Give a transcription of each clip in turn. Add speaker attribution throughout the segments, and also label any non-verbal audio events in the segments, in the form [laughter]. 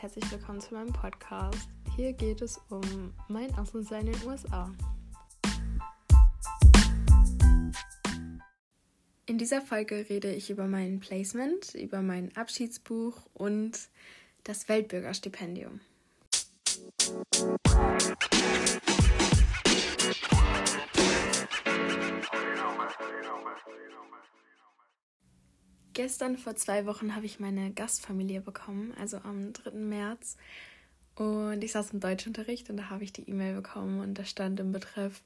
Speaker 1: herzlich willkommen zu meinem Podcast. Hier geht es um mein Außensein in den USA. In dieser Folge rede ich über mein Placement, über mein Abschiedsbuch und das Weltbürgerstipendium. Gestern vor zwei Wochen habe ich meine Gastfamilie bekommen, also am 3. März. Und ich saß im Deutschunterricht und da habe ich die E-Mail bekommen und da stand im Betreff,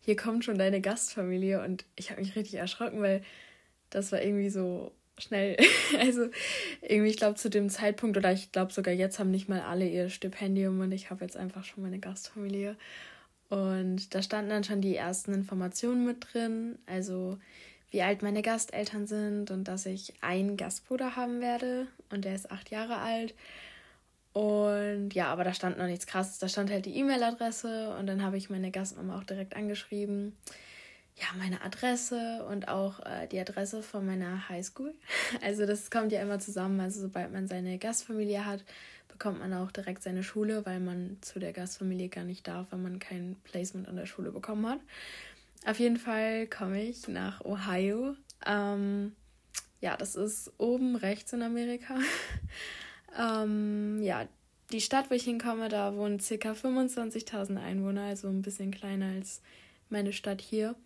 Speaker 1: hier kommt schon deine Gastfamilie. Und ich habe mich richtig erschrocken, weil das war irgendwie so schnell. [laughs] also irgendwie, ich glaube, zu dem Zeitpunkt oder ich glaube sogar jetzt haben nicht mal alle ihr Stipendium und ich habe jetzt einfach schon meine Gastfamilie. Und da standen dann schon die ersten Informationen mit drin. Also wie alt meine Gasteltern sind und dass ich einen Gastbruder haben werde und der ist acht Jahre alt. Und ja, aber da stand noch nichts krasses. Da stand halt die E-Mail-Adresse und dann habe ich meine Gastmama auch direkt angeschrieben. Ja, meine Adresse und auch äh, die Adresse von meiner Highschool. [laughs] Also das kommt ja immer zusammen. Also sobald man seine Gastfamilie hat, bekommt man auch direkt seine Schule, weil man zu der Gastfamilie gar nicht darf, wenn man kein Placement an der Schule bekommen hat. Auf jeden Fall komme ich nach Ohio. Ähm, ja, das ist oben rechts in Amerika. [laughs] ähm, ja, die Stadt, wo ich hinkomme, da wohnen ca. 25.000 Einwohner, also ein bisschen kleiner als meine Stadt hier.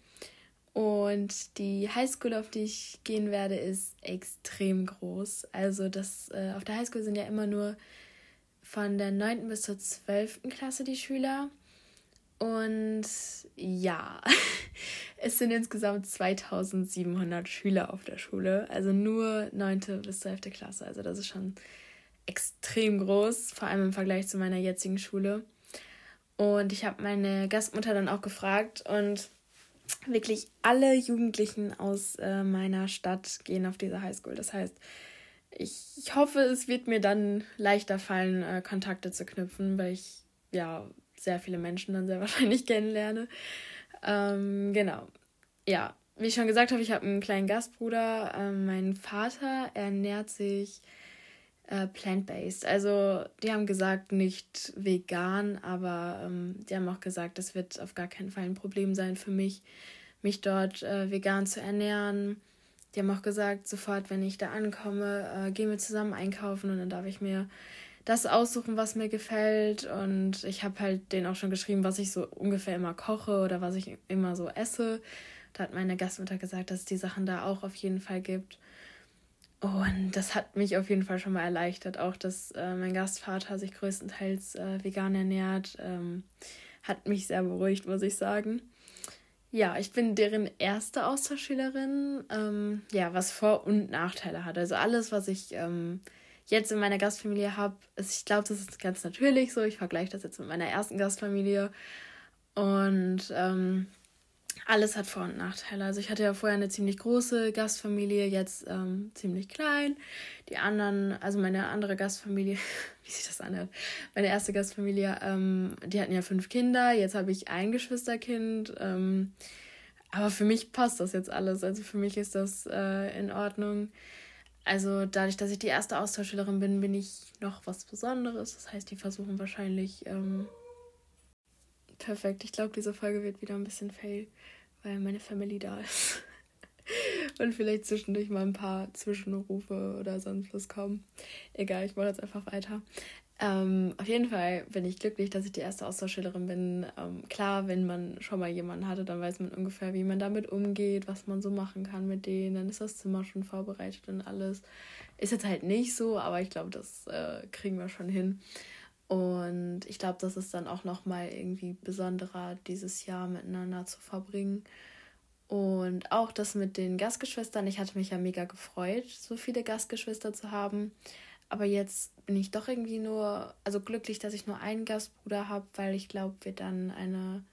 Speaker 1: Und die Highschool, auf die ich gehen werde, ist extrem groß. Also das, äh, auf der Highschool sind ja immer nur von der 9. bis zur 12. Klasse die Schüler. Und ja, [laughs] [laughs] es sind insgesamt 2700 Schüler auf der Schule, also nur 9. bis 12. Klasse. Also das ist schon extrem groß, vor allem im Vergleich zu meiner jetzigen Schule. Und ich habe meine Gastmutter dann auch gefragt und wirklich alle Jugendlichen aus äh, meiner Stadt gehen auf diese Highschool. Das heißt, ich, ich hoffe, es wird mir dann leichter fallen, äh, Kontakte zu knüpfen, weil ich ja sehr viele Menschen dann sehr [laughs] wahrscheinlich kennenlerne. Ähm, genau. Ja, wie ich schon gesagt habe, ich habe einen kleinen Gastbruder. Ähm, mein Vater ernährt sich äh, plant-based. Also die haben gesagt, nicht vegan, aber ähm, die haben auch gesagt, das wird auf gar keinen Fall ein Problem sein für mich, mich dort äh, vegan zu ernähren. Die haben auch gesagt, sofort, wenn ich da ankomme, äh, gehen wir zusammen einkaufen und dann darf ich mir das aussuchen, was mir gefällt. Und ich habe halt denen auch schon geschrieben, was ich so ungefähr immer koche oder was ich immer so esse. Da hat meine Gastmutter gesagt, dass es die Sachen da auch auf jeden Fall gibt. Und das hat mich auf jeden Fall schon mal erleichtert. Auch, dass äh, mein Gastvater sich größtenteils äh, vegan ernährt, ähm, hat mich sehr beruhigt, muss ich sagen. Ja, ich bin deren erste Austauschschülerin, ähm, ja, was Vor- und Nachteile hat. Also alles, was ich ähm, jetzt in meiner Gastfamilie habe, ist, ich glaube, das ist ganz natürlich so. Ich vergleiche das jetzt mit meiner ersten Gastfamilie. Und ähm, alles hat Vor- und Nachteile. Also ich hatte ja vorher eine ziemlich große Gastfamilie, jetzt ähm, ziemlich klein. Die anderen, also meine andere Gastfamilie, [laughs] wie sich das anhört, meine erste Gastfamilie, ähm, die hatten ja fünf Kinder, jetzt habe ich ein Geschwisterkind. Ähm, aber für mich passt das jetzt alles. Also für mich ist das äh, in Ordnung. Also dadurch, dass ich die erste Austauschschülerin bin, bin ich noch was Besonderes. Das heißt, die versuchen wahrscheinlich ähm, perfekt. Ich glaube, diese Folge wird wieder ein bisschen fail, weil meine Family da ist. [laughs] Und vielleicht zwischendurch mal ein paar Zwischenrufe oder sonst was kommen. Egal, ich mache jetzt einfach weiter. Ähm, auf jeden Fall bin ich glücklich, dass ich die erste Austauschschülerin bin. Ähm, klar, wenn man schon mal jemanden hatte, dann weiß man ungefähr, wie man damit umgeht, was man so machen kann mit denen. Dann ist das Zimmer schon vorbereitet und alles. Ist jetzt halt nicht so, aber ich glaube, das äh, kriegen wir schon hin. Und ich glaube, das ist dann auch nochmal irgendwie besonderer, dieses Jahr miteinander zu verbringen. Und auch das mit den Gastgeschwistern. Ich hatte mich ja mega gefreut, so viele Gastgeschwister zu haben. Aber jetzt bin ich doch irgendwie nur, also glücklich, dass ich nur einen Gastbruder habe, weil ich glaube, wir dann eine,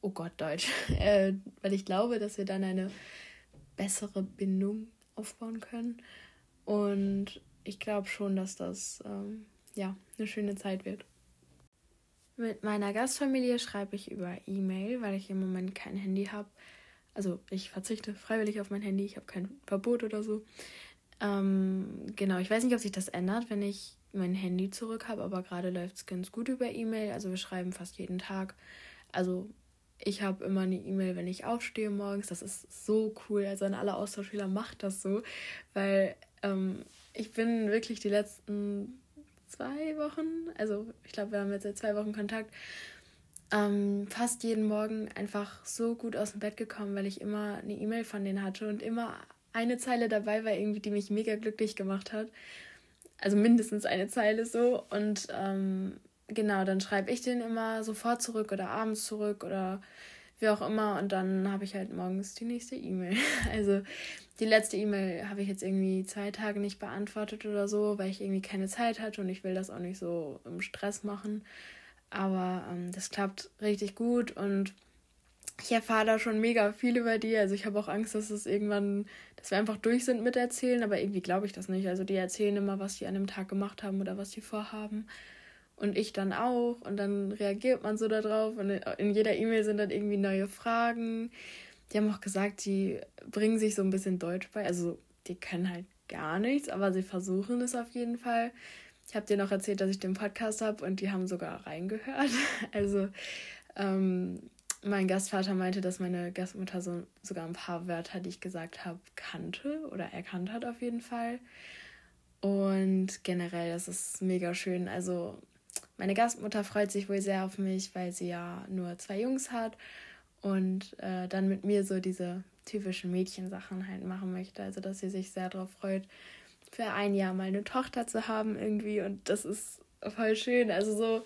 Speaker 1: oh Gott, Deutsch, [laughs] äh, weil ich glaube, dass wir dann eine bessere Bindung aufbauen können. Und ich glaube schon, dass das ähm, ja eine schöne Zeit wird. Mit meiner Gastfamilie schreibe ich über E-Mail, weil ich im Moment kein Handy habe. Also ich verzichte freiwillig auf mein Handy, ich habe kein Verbot oder so. Ähm, genau, ich weiß nicht, ob sich das ändert, wenn ich mein Handy zurück habe, aber gerade läuft es ganz gut über E-Mail. Also wir schreiben fast jeden Tag. Also ich habe immer eine E-Mail, wenn ich aufstehe morgens. Das ist so cool. Also an alle Austauschschüler macht das so, weil ähm, ich bin wirklich die letzten zwei Wochen, also ich glaube, wir haben jetzt seit zwei Wochen Kontakt, ähm, fast jeden Morgen einfach so gut aus dem Bett gekommen, weil ich immer eine E-Mail von denen hatte und immer eine Zeile dabei war, irgendwie, die mich mega glücklich gemacht hat. Also mindestens eine Zeile so. Und ähm, genau, dann schreibe ich den immer sofort zurück oder abends zurück oder wie auch immer. Und dann habe ich halt morgens die nächste E-Mail. [laughs] Also die letzte E-Mail habe ich jetzt irgendwie zwei Tage nicht beantwortet oder so, weil ich irgendwie keine Zeit hatte und ich will das auch nicht so im Stress machen. Aber ähm, das klappt richtig gut und ich erfahre da schon mega viel über die. Also ich habe auch Angst, dass es irgendwann, dass wir einfach durch sind mit erzählen, aber irgendwie glaube ich das nicht. Also die erzählen immer, was die an dem Tag gemacht haben oder was die vorhaben. Und ich dann auch. Und dann reagiert man so darauf. Und in jeder E-Mail sind dann irgendwie neue Fragen. Die haben auch gesagt, die bringen sich so ein bisschen Deutsch bei. Also die können halt gar nichts, aber sie versuchen es auf jeden Fall. Ich habe dir noch erzählt, dass ich den Podcast habe und die haben sogar reingehört. [laughs] Also ähm, mein Gastvater meinte, dass meine Gastmutter so, sogar ein paar Wörter, die ich gesagt habe, kannte oder erkannt hat auf jeden Fall. Und generell, das ist mega schön. Also meine Gastmutter freut sich wohl sehr auf mich, weil sie ja nur zwei Jungs hat und äh, dann mit mir so diese typischen Mädchensachen halt machen möchte. Also dass sie sich sehr darauf freut, für ein Jahr mal eine Tochter zu haben irgendwie. Und das ist voll schön. Also so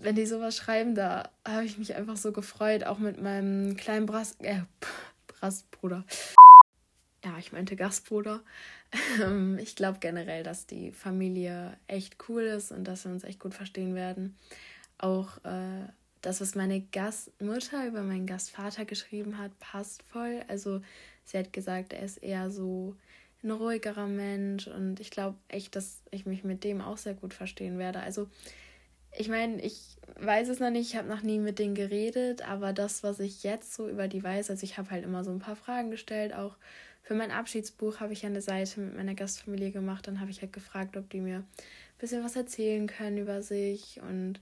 Speaker 1: wenn die sowas schreiben, da habe ich mich einfach so gefreut, auch mit meinem kleinen Bras äh, Brastbruder. Ja, ich meinte Gastbruder. Ähm, ich glaube generell, dass die Familie echt cool ist und dass wir uns echt gut verstehen werden. Auch äh, das, was meine Gastmutter über meinen Gastvater geschrieben hat, passt voll. Also sie hat gesagt, er ist eher so ein ruhigerer Mensch und ich glaube echt, dass ich mich mit dem auch sehr gut verstehen werde. Also ich meine, ich weiß es noch nicht, ich habe noch nie mit denen geredet, aber das, was ich jetzt so über die weiß, also ich habe halt immer so ein paar Fragen gestellt, auch für mein Abschiedsbuch habe ich eine Seite mit meiner Gastfamilie gemacht, dann habe ich halt gefragt, ob die mir ein bisschen was erzählen können über sich und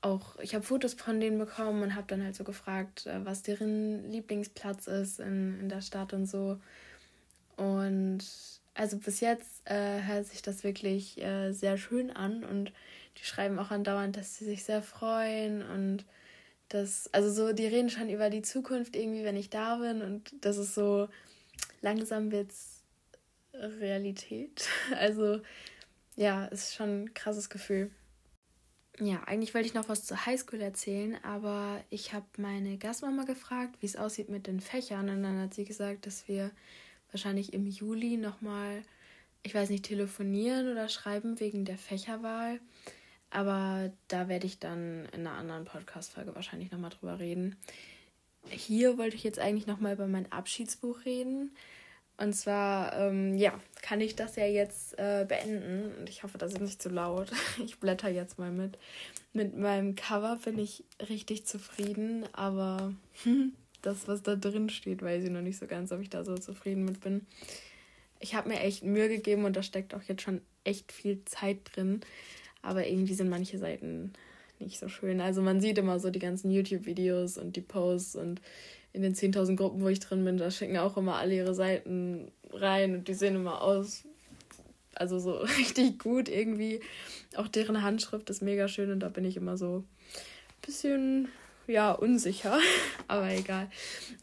Speaker 1: auch, ich habe Fotos von denen bekommen und habe dann halt so gefragt, äh, was deren Lieblingsplatz ist in, in der Stadt und so. Und also bis jetzt äh, hört sich das wirklich äh, sehr schön an und die schreiben auch andauernd, dass sie sich sehr freuen und das, also so, die reden schon über die Zukunft irgendwie, wenn ich da bin und das ist so, langsam wird's Realität. [laughs] Also ja, ist schon ein krasses Gefühl. Ja, eigentlich wollte ich noch was zur Highschool erzählen, aber ich habe meine Gastmama gefragt, wie es aussieht mit den Fächern und dann hat sie gesagt, dass wir wahrscheinlich im Juli nochmal, ich weiß nicht, telefonieren oder schreiben wegen der Fächerwahl. Aber da werde ich dann in einer anderen Podcast-Folge wahrscheinlich nochmal drüber reden. Hier wollte ich jetzt eigentlich nochmal über mein Abschiedsbuch reden. Und zwar, ähm, ja, kann ich das ja jetzt äh, beenden. Und ich hoffe, das ist nicht zu laut. [laughs] Ich blätter jetzt mal mit. Mit meinem Cover bin ich richtig zufrieden. Aber [laughs] das, was da drin steht, weiß ich noch nicht so ganz, ob ich da so zufrieden mit bin. Ich habe mir echt Mühe gegeben und da steckt auch jetzt schon echt viel Zeit drin. Aber irgendwie sind manche Seiten nicht so schön. Also man sieht immer so die ganzen YouTube-Videos und die Posts und in den 10.000 Gruppen, wo ich drin bin, da schicken auch immer alle ihre Seiten rein und die sehen immer aus, also so [laughs] richtig gut irgendwie. Auch deren Handschrift ist mega schön und da bin ich immer so ein bisschen, ja, unsicher. [laughs] Aber egal.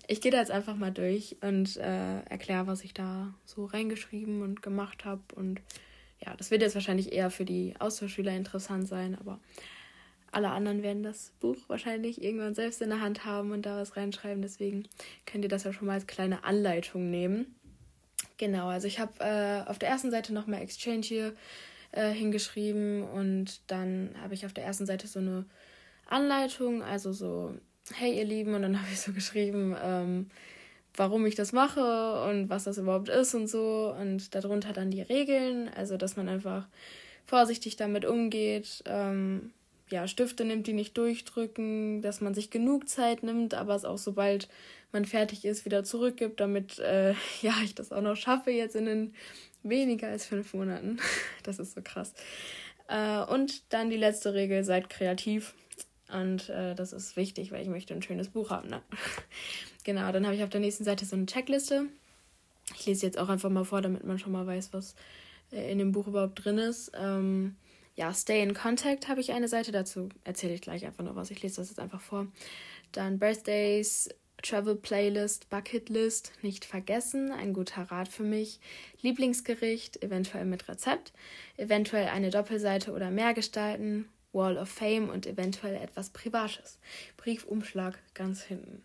Speaker 1: Ich gehe da jetzt einfach mal durch und äh, erkläre, was ich da so reingeschrieben und gemacht habe und ja, das wird jetzt wahrscheinlich eher für die Austauschschüler interessant sein, aber alle anderen werden das Buch wahrscheinlich irgendwann selbst in der Hand haben und da was reinschreiben. Deswegen könnt ihr das ja schon mal als kleine Anleitung nehmen. Genau, also ich habe äh, auf der ersten Seite nochmal Exchange hier äh, hingeschrieben und dann habe ich auf der ersten Seite so eine Anleitung, also so, hey ihr Lieben, und dann [laughs] habe ich so geschrieben, ähm, warum ich das mache und was das überhaupt ist und so. Und darunter dann die Regeln, also dass man einfach vorsichtig damit umgeht. Ähm, ja, Stifte nimmt, die nicht durchdrücken, dass man sich genug Zeit nimmt, aber es auch sobald man fertig ist, wieder zurückgibt, damit äh, [laughs] ja, ich das auch noch schaffe jetzt in den weniger als fünf Monaten. [laughs] Das ist so krass. Äh, und dann die letzte Regel, seid kreativ. Und äh, das ist wichtig, weil ich möchte ein schönes Buch haben. Ne? Genau, dann habe ich auf der nächsten Seite so eine Checkliste. Ich lese jetzt auch einfach mal vor, damit man schon mal weiß, was äh, in dem Buch überhaupt drin ist. Ähm, ja, Stay in Contact habe ich eine Seite dazu. Erzähle ich gleich einfach noch was. Ich lese das jetzt einfach vor. Dann Birthdays, Travel Playlist, Bucket List, nicht vergessen, ein guter Rat für mich. Lieblingsgericht, eventuell mit Rezept, eventuell eine Doppelseite oder mehr gestalten, Wall of Fame und eventuell etwas Privates. Briefumschlag ganz hinten.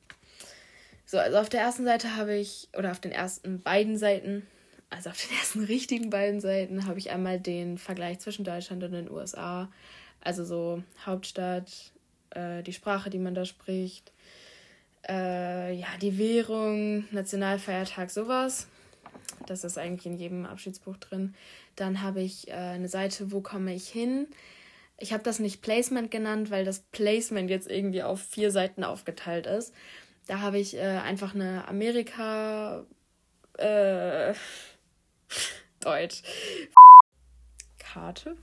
Speaker 1: So, also auf der ersten Seite habe ich, oder auf den ersten beiden Seiten, also auf den [laughs] ersten richtigen beiden Seiten, habe ich einmal den Vergleich zwischen Deutschland und den USA. Also so Hauptstadt, äh, die Sprache, die man da spricht, äh, ja, die Währung, Nationalfeiertag, sowas. Das ist eigentlich in jedem Abschiedsbuch drin. Dann habe ich äh, eine Seite, wo komme ich hin? Ich habe das nicht Placement genannt, weil das Placement jetzt irgendwie auf vier Seiten aufgeteilt ist. Da habe ich äh, einfach eine Amerika äh, [laughs] Deutsch Karte,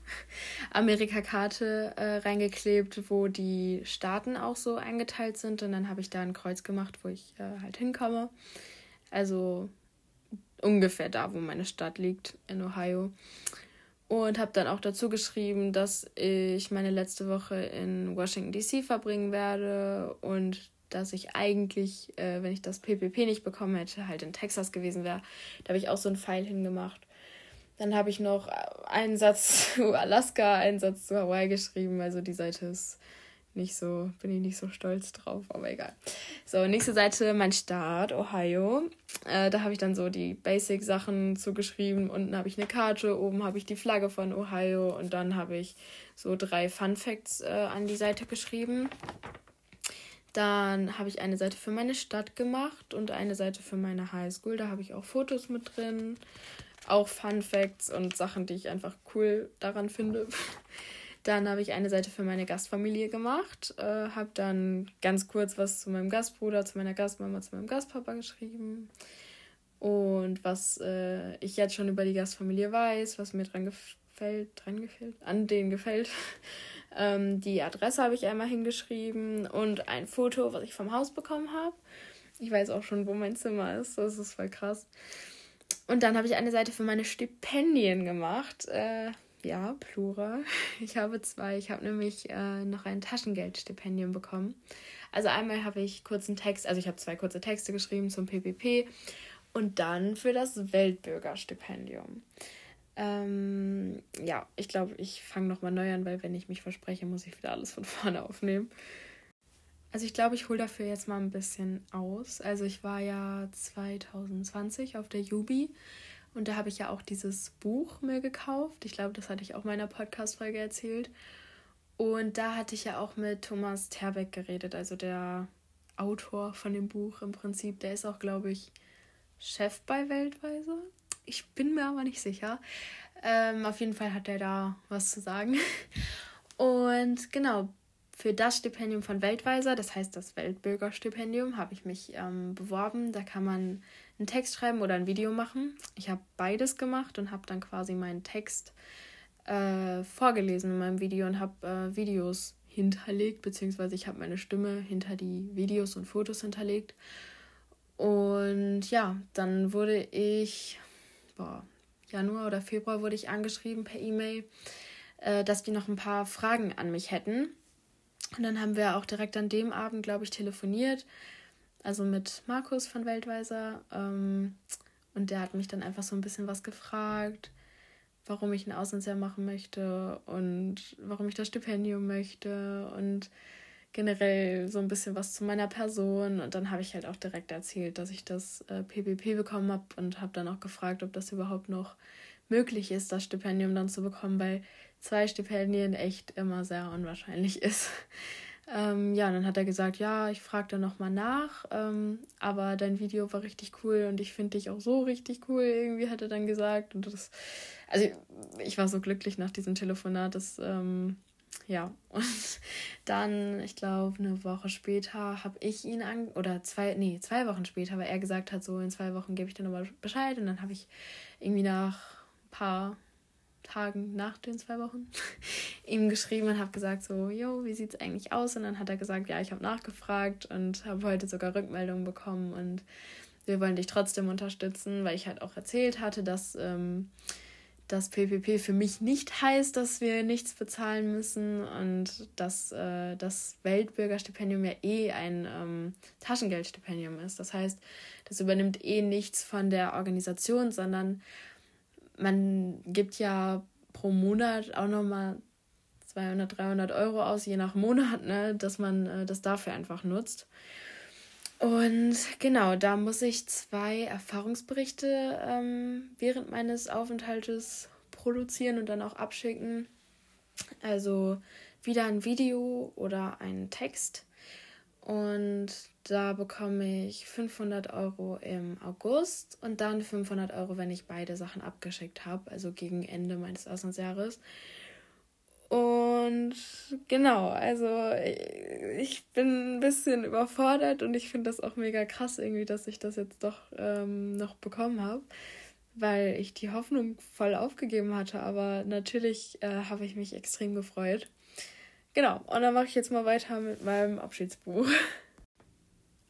Speaker 1: Amerika-Karte äh, reingeklebt, wo die Staaten auch so eingeteilt sind. Und dann habe ich da ein Kreuz gemacht, wo ich äh, halt hinkomme. Also ungefähr da, wo meine Stadt liegt, in Ohio. Und habe dann auch dazu geschrieben, dass ich meine letzte Woche in Washington DC verbringen werde und dass ich eigentlich, äh, wenn ich das PPP nicht bekommen hätte, halt in Texas gewesen wäre. Da habe ich auch so einen Pfeil hingemacht. Dann habe ich noch einen Satz [laughs] zu Alaska, einen Satz zu Hawaii geschrieben. Also die Seite ist nicht so, bin ich nicht so stolz drauf, aber egal. So, nächste Seite, mein Staat, Ohio. Äh, da habe ich dann so die Basic-Sachen zugeschrieben. Unten habe ich eine Karte, oben habe ich die Flagge von Ohio und dann habe ich so drei Fun Facts äh, an die Seite geschrieben. Dann habe ich eine Seite für meine Stadt gemacht und eine Seite für meine Highschool. Da habe ich auch Fotos mit drin auch Fun Facts und Sachen, die ich einfach cool daran finde. [laughs] Dann habe ich eine Seite für meine Gastfamilie gemacht, äh, habe dann ganz kurz was zu meinem Gastbruder, zu meiner Gastmama, zu meinem Gastpapa geschrieben und was äh, ich jetzt schon über die Gastfamilie weiß, was mir dran gefällt, dran gefällt, an denen gefällt. [laughs] ähm, die Adresse habe ich einmal hingeschrieben und ein Foto, was ich vom Haus bekommen habe. Ich weiß auch schon, wo mein Zimmer ist. Das ist voll krass. Und dann habe ich eine Seite für meine Stipendien gemacht. Äh, ja, Plural. [laughs] Ich habe zwei. Ich habe nämlich äh, noch ein Taschengeldstipendium bekommen. Also einmal habe ich kurzen Text, also ich habe zwei kurze Texte geschrieben zum PPP und dann für das Weltbürgerstipendium. Ähm, ja, ich glaube, ich fange nochmal neu an, weil wenn ich mich verspreche, muss ich wieder alles von vorne aufnehmen. Also ich glaube, ich hole dafür jetzt mal ein bisschen aus. Also ich war ja 2020 auf der Jubi und da habe ich ja auch dieses Buch mir gekauft. Ich glaube, das hatte ich auch in meiner Podcast-Folge erzählt. Und da hatte ich ja auch mit Thomas Terbeck geredet, also der Autor von dem Buch im Prinzip. Der ist auch, glaube ich, Chef bei Weltweise. Ich bin mir aber nicht sicher. Ähm, auf jeden Fall hat er da was zu sagen. [laughs] Und genau, für das Stipendium von Weltweiser, das heißt das Weltbürgerstipendium, habe ich mich ähm, beworben. Da kann man einen Text schreiben oder ein Video machen. Ich habe beides gemacht und habe dann quasi meinen Text äh, vorgelesen in meinem Video und habe äh, Videos hinterlegt, beziehungsweise ich habe meine Stimme hinter die Videos und Fotos hinterlegt. Und ja, dann wurde ich, boah, Januar oder Februar wurde ich angeschrieben per E-Mail, äh, dass die noch ein paar Fragen an mich hätten. Und dann haben wir auch direkt an dem Abend, glaube ich, telefoniert. Also mit Markus von Weltweiser. Ähm, und der hat mich dann einfach so ein bisschen was gefragt, warum ich ein Auslandsjahr machen möchte und warum ich das Stipendium möchte und generell so ein bisschen was zu meiner Person. Und dann habe ich halt auch direkt erzählt, dass ich das äh, PPP bekommen habe und habe dann auch gefragt, ob das überhaupt noch möglich ist, das Stipendium dann zu bekommen, weil zwei Stipendien echt immer sehr unwahrscheinlich [laughs] ist. Ähm, ja, dann hat er gesagt, ja, ich frage da nochmal nach, ähm, aber dein Video war richtig cool und ich finde dich auch so richtig cool, irgendwie hat er dann gesagt. Und das, also ich war so glücklich nach diesem Telefonat, dass, ähm, ja, [laughs] und dann, ich glaube, eine Woche später habe ich ihn an, oder zwei, nee, zwei Wochen später, weil er gesagt hat, so in zwei Wochen gebe ich dir nochmal Bescheid und dann habe ich irgendwie nach ein paar Tagen nach den zwei Wochen [laughs] ihm geschrieben und habe gesagt so, jo, wie sieht's eigentlich aus? Und dann hat er gesagt, ja, ich habe nachgefragt und habe heute sogar Rückmeldungen bekommen und wir wollen dich trotzdem unterstützen, weil ich halt auch erzählt hatte, dass ähm, das PPP für mich nicht heißt, dass wir nichts bezahlen müssen und dass äh, das Weltbürgerstipendium ja eh ein ähm, Taschengeldstipendium ist. Das heißt, das übernimmt eh nichts von der Organisation, sondern man gibt ja pro Monat auch nochmal 200, 300 Euro aus, je nach Monat, ne, dass man äh, das dafür einfach nutzt. Und genau, da muss ich zwei Erfahrungsberichte ähm, während meines Aufenthaltes produzieren und dann auch abschicken. Also wieder ein Video oder ein Text. Und da bekomme ich 500 Euro im August und dann 500 Euro, wenn ich beide Sachen abgeschickt habe, also gegen Ende meines Auslandsjahres. Und genau, also ich bin ein bisschen überfordert und ich finde das auch mega krass irgendwie, dass ich das jetzt doch ähm, noch bekommen habe, weil ich die Hoffnung voll aufgegeben hatte. Aber natürlich äh, habe ich mich extrem gefreut. Genau, und dann mache ich jetzt mal weiter mit meinem Abschiedsbuch. [laughs]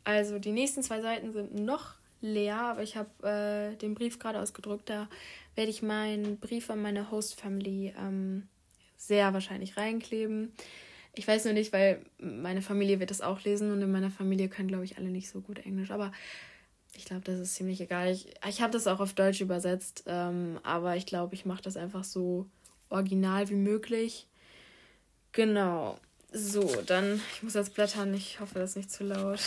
Speaker 1: Also die nächsten zwei Seiten sind noch leer, aber ich habe äh, den Brief gerade ausgedruckt. Da werde ich meinen Brief an meine Host Family ähm, sehr wahrscheinlich reinkleben. Ich weiß nur nicht, weil meine Familie wird das auch lesen und in meiner Familie können, glaube ich, alle nicht so gut Englisch. Aber ich glaube, das ist ziemlich egal. Ich, ich habe das auch auf Deutsch übersetzt, ähm, aber ich glaube, ich mache das einfach so original wie möglich. Genau. So, dann, ich muss jetzt blättern, ich hoffe, das ist nicht zu laut.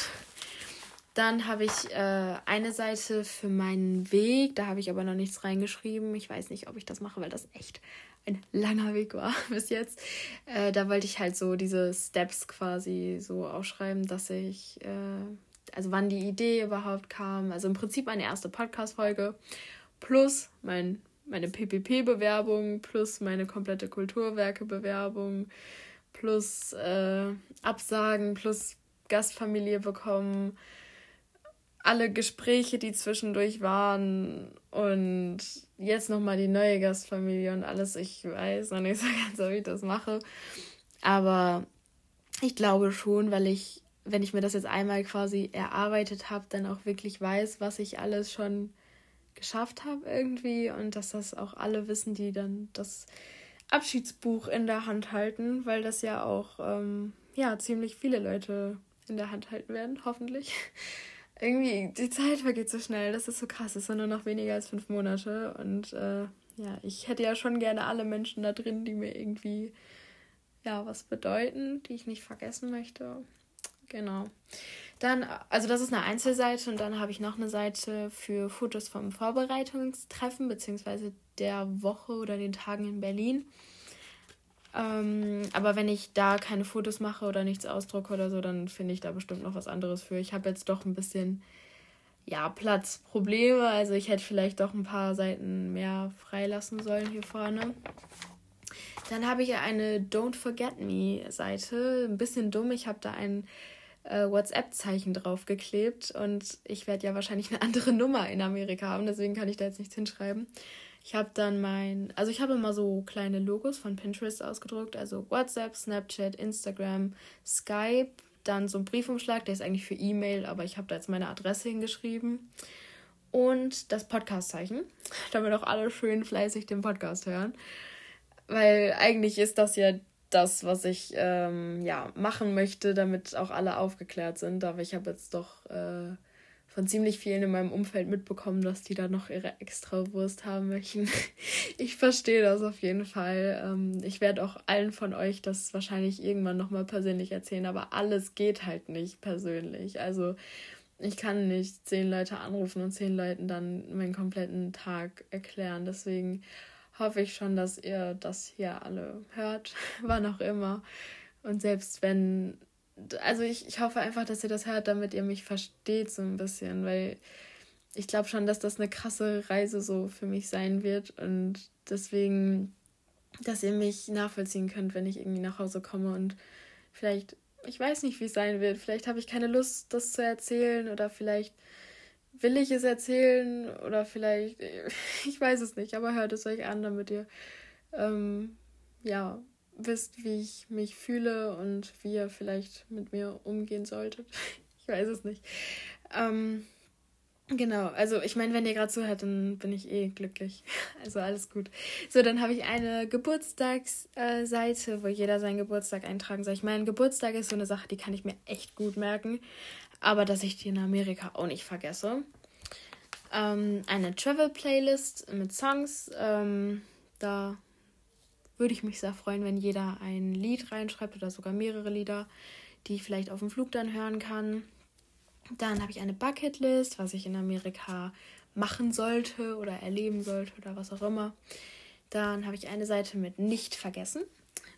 Speaker 1: Dann habe ich äh, eine Seite für meinen Weg, da habe ich aber noch nichts reingeschrieben. Ich weiß nicht, ob ich das mache, weil das echt ein langer Weg war [laughs] bis jetzt. Äh, da wollte ich halt so diese Steps quasi so aufschreiben, dass ich, äh, also wann die Idee überhaupt kam. Also im Prinzip eine erste Podcast-Folge plus mein, meine PPP-Bewerbung plus meine komplette Kulturwerke-Bewerbung plus äh, Absagen plus Gastfamilie bekommen alle Gespräche, die zwischendurch waren und jetzt nochmal die neue Gastfamilie und alles. Ich weiß noch nicht [laughs] so ganz, ob ich das mache. Aber ich glaube schon, weil ich, wenn ich mir das jetzt einmal quasi erarbeitet habe, dann auch wirklich weiß, was ich alles schon geschafft habe irgendwie und dass das auch alle wissen, die dann das Abschiedsbuch in der Hand halten, weil das ja auch ähm, ja ziemlich viele Leute in der Hand halten werden, hoffentlich irgendwie, die Zeit vergeht so schnell. Das ist so krass. Es sind nur noch weniger als fünf Monate. Und äh, ja, ich hätte ja schon gerne alle Menschen da drin, die mir irgendwie ja was bedeuten, die ich nicht vergessen möchte. Genau. Dann, also das ist eine Einzelseite und dann habe ich noch eine Seite für Fotos vom Vorbereitungstreffen beziehungsweise der Woche oder den Tagen in Berlin. Ähm, aber wenn ich da keine Fotos mache oder nichts ausdrucke oder so, dann finde ich da bestimmt noch was anderes für. Ich habe jetzt doch ein bisschen, ja, Platzprobleme. Also ich hätte vielleicht doch ein paar Seiten mehr freilassen sollen hier vorne. Dann habe ich eine Don't Forget Me Seite. Ein bisschen dumm. Ich habe da ein äh, WhatsApp-Zeichen draufgeklebt und ich werde ja wahrscheinlich eine andere Nummer in Amerika haben. Deswegen kann ich da jetzt nichts hinschreiben. Ich habe dann mein, also ich habe immer so kleine Logos von Pinterest ausgedruckt, also WhatsApp, Snapchat, Instagram, Skype, dann so ein Briefumschlag, der ist eigentlich für E-Mail, aber ich habe da jetzt meine Adresse hingeschrieben. Und das Podcast-Zeichen, damit auch alle schön fleißig den Podcast hören, weil eigentlich ist das ja das, was ich ähm, ja machen möchte, damit auch alle aufgeklärt sind, aber ich habe jetzt doch äh, von ziemlich vielen in meinem Umfeld mitbekommen, dass die da noch ihre extra Wurst haben möchten. [laughs] Ich verstehe das auf jeden Fall. Ähm, ich werde auch allen von euch das wahrscheinlich irgendwann nochmal persönlich erzählen, aber alles geht halt nicht persönlich. Also ich kann nicht zehn Leute anrufen und zehn Leuten dann meinen kompletten Tag erklären. Deswegen hoffe ich schon, dass ihr das hier alle hört, [laughs] wann auch immer. Und selbst wenn also ich, ich hoffe einfach, dass ihr das hört, damit ihr mich versteht so ein bisschen, weil ich glaube schon, dass das eine krasse Reise so für mich sein wird und deswegen, dass ihr mich nachvollziehen könnt, wenn ich irgendwie nach Hause komme und vielleicht, ich weiß nicht, wie es sein wird, vielleicht habe ich keine Lust, das zu erzählen oder vielleicht will ich es erzählen oder vielleicht, [laughs] ich weiß es nicht, aber hört es euch an, damit ihr ähm, ja, wisst, wie ich mich fühle und wie ihr vielleicht mit mir umgehen solltet. [laughs] ich weiß es nicht. Ähm, genau, also ich meine, wenn ihr gerade zuhört, dann bin ich eh glücklich. [laughs] Also alles gut. So, dann habe ich eine Geburtstagsseite, wo jeder seinen Geburtstag eintragen soll. Ich meine, Geburtstag ist so eine Sache, die kann ich mir echt gut merken. Aber dass ich die in Amerika auch nicht vergesse. Ähm, eine Travel-Playlist mit Songs. Ähm, da würde ich mich sehr freuen, wenn jeder ein Lied reinschreibt oder sogar mehrere Lieder, die ich vielleicht auf dem Flug dann hören kann. Dann habe ich eine Bucketlist, was ich in Amerika machen sollte oder erleben sollte oder was auch immer. Dann habe ich eine Seite mit nicht vergessen,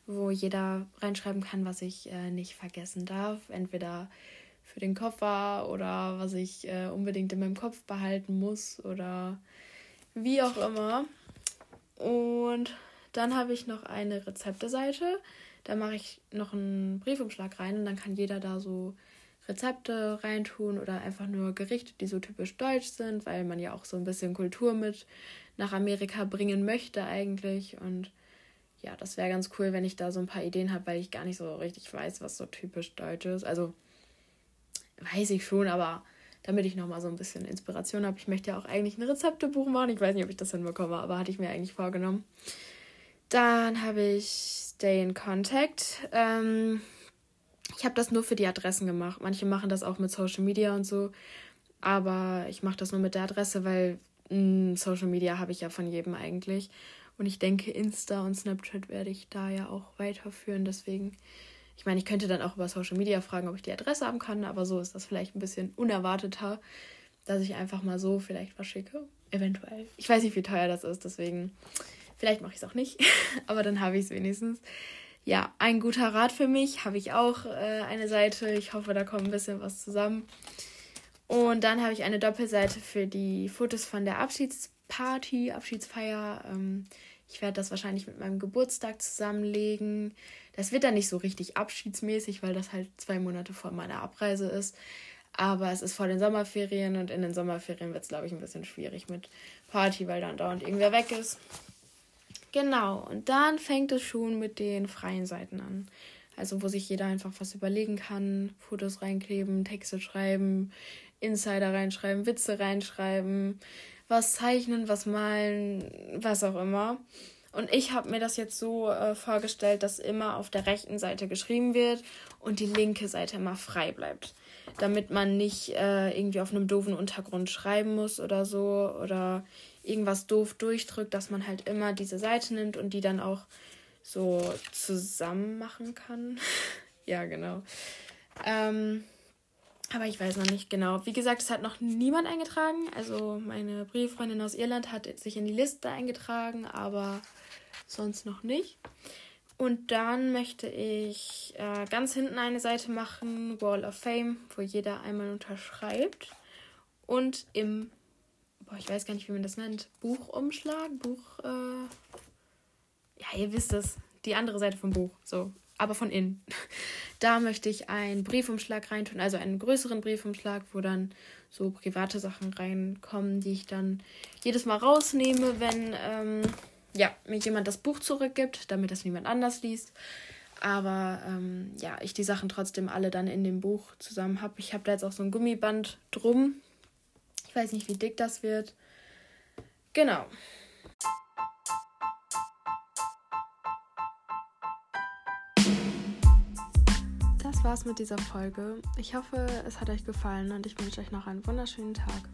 Speaker 1: wo jeder reinschreiben kann, was ich äh, nicht vergessen darf. Entweder für den Koffer oder was ich äh, unbedingt in meinem Kopf behalten muss oder wie auch immer. Und dann habe ich noch eine Rezepteseite. Da mache ich noch einen Briefumschlag rein und dann kann jeder da so Rezepte reintun oder einfach nur Gerichte, die so typisch deutsch sind, weil man ja auch so ein bisschen Kultur mit nach Amerika bringen möchte eigentlich. Und ja, das wäre ganz cool, wenn ich da so ein paar Ideen habe, weil ich gar nicht so richtig weiß, was so typisch deutsch ist. Also weiß ich schon, aber damit ich nochmal so ein bisschen Inspiration habe. Ich möchte ja auch eigentlich ein Rezeptebuch machen. Ich weiß nicht, ob ich das hinbekomme, aber hatte ich mir eigentlich vorgenommen. Dann habe ich Stay in Contact. Ähm, ich habe das nur für die Adressen gemacht. Manche machen das auch mit Social Media und so. Aber ich mache das nur mit der Adresse, weil mh, hm, Social Media habe ich ja von jedem eigentlich. Und ich denke, Insta und Snapchat werde ich da ja auch weiterführen. Deswegen, ich meine, ich könnte dann auch über Social Media fragen, ob ich die Adresse haben kann. Aber so ist das vielleicht ein bisschen unerwarteter, dass ich einfach mal so vielleicht was schicke. Eventuell. Ich weiß nicht, wie teuer das ist. Deswegen Vielleicht mache ich es auch nicht, [laughs] aber dann habe ich es wenigstens. Ja, ein guter Rat für mich. Habe ich auch äh, eine Seite. Ich hoffe, da kommt ein bisschen was zusammen. Und dann habe ich eine Doppelseite für die Fotos von der Abschiedsparty, Abschiedsfeier. Ähm, ich werde das wahrscheinlich mit meinem Geburtstag zusammenlegen. Das wird dann nicht so richtig abschiedsmäßig, weil das halt zwei Monate vor meiner Abreise ist. Aber es ist vor den Sommerferien und in den Sommerferien wird es, glaube ich, ein bisschen schwierig mit Party, weil dann dauernd irgendwer weg ist. Genau, und dann fängt es schon mit den freien Seiten an. Also wo sich jeder einfach was überlegen kann, Fotos reinkleben, Texte schreiben, Insider reinschreiben, Witze reinschreiben, was zeichnen, was malen, was auch immer. Und ich habe mir das jetzt so äh, vorgestellt, dass immer auf der rechten Seite geschrieben wird und die linke Seite immer frei bleibt. Damit man nicht äh, irgendwie auf einem doofen Untergrund schreiben muss oder so oder irgendwas doof durchdrückt, dass man halt immer diese Seite nimmt und die dann auch so zusammen machen kann. [laughs] ja, genau. Ähm, aber ich weiß noch nicht genau. Wie gesagt, es hat noch niemand eingetragen. Also meine Brieffreundin aus Irland hat sich in die Liste eingetragen, aber sonst noch nicht. Und dann möchte ich äh, ganz hinten eine Seite machen, Wall of Fame, wo jeder einmal unterschreibt. Und im boah, ich weiß gar nicht, wie man das nennt, Buchumschlag, Buch, äh, ja, ihr wisst es, die andere Seite vom Buch, so, aber von innen. [laughs] Da möchte ich einen Briefumschlag reintun, also einen größeren Briefumschlag, wo dann so private Sachen reinkommen, die ich dann jedes Mal rausnehme, wenn ähm, ja, mir jemand das Buch zurückgibt, damit das niemand anders liest. Aber ähm, ja, ich die Sachen trotzdem alle dann in dem Buch zusammen habe. Ich habe da jetzt auch so ein Gummiband drum, ich weiß nicht, wie dick das wird. Genau. Das war's mit dieser Folge. Ich hoffe, es hat euch gefallen und ich wünsche euch noch einen wunderschönen Tag.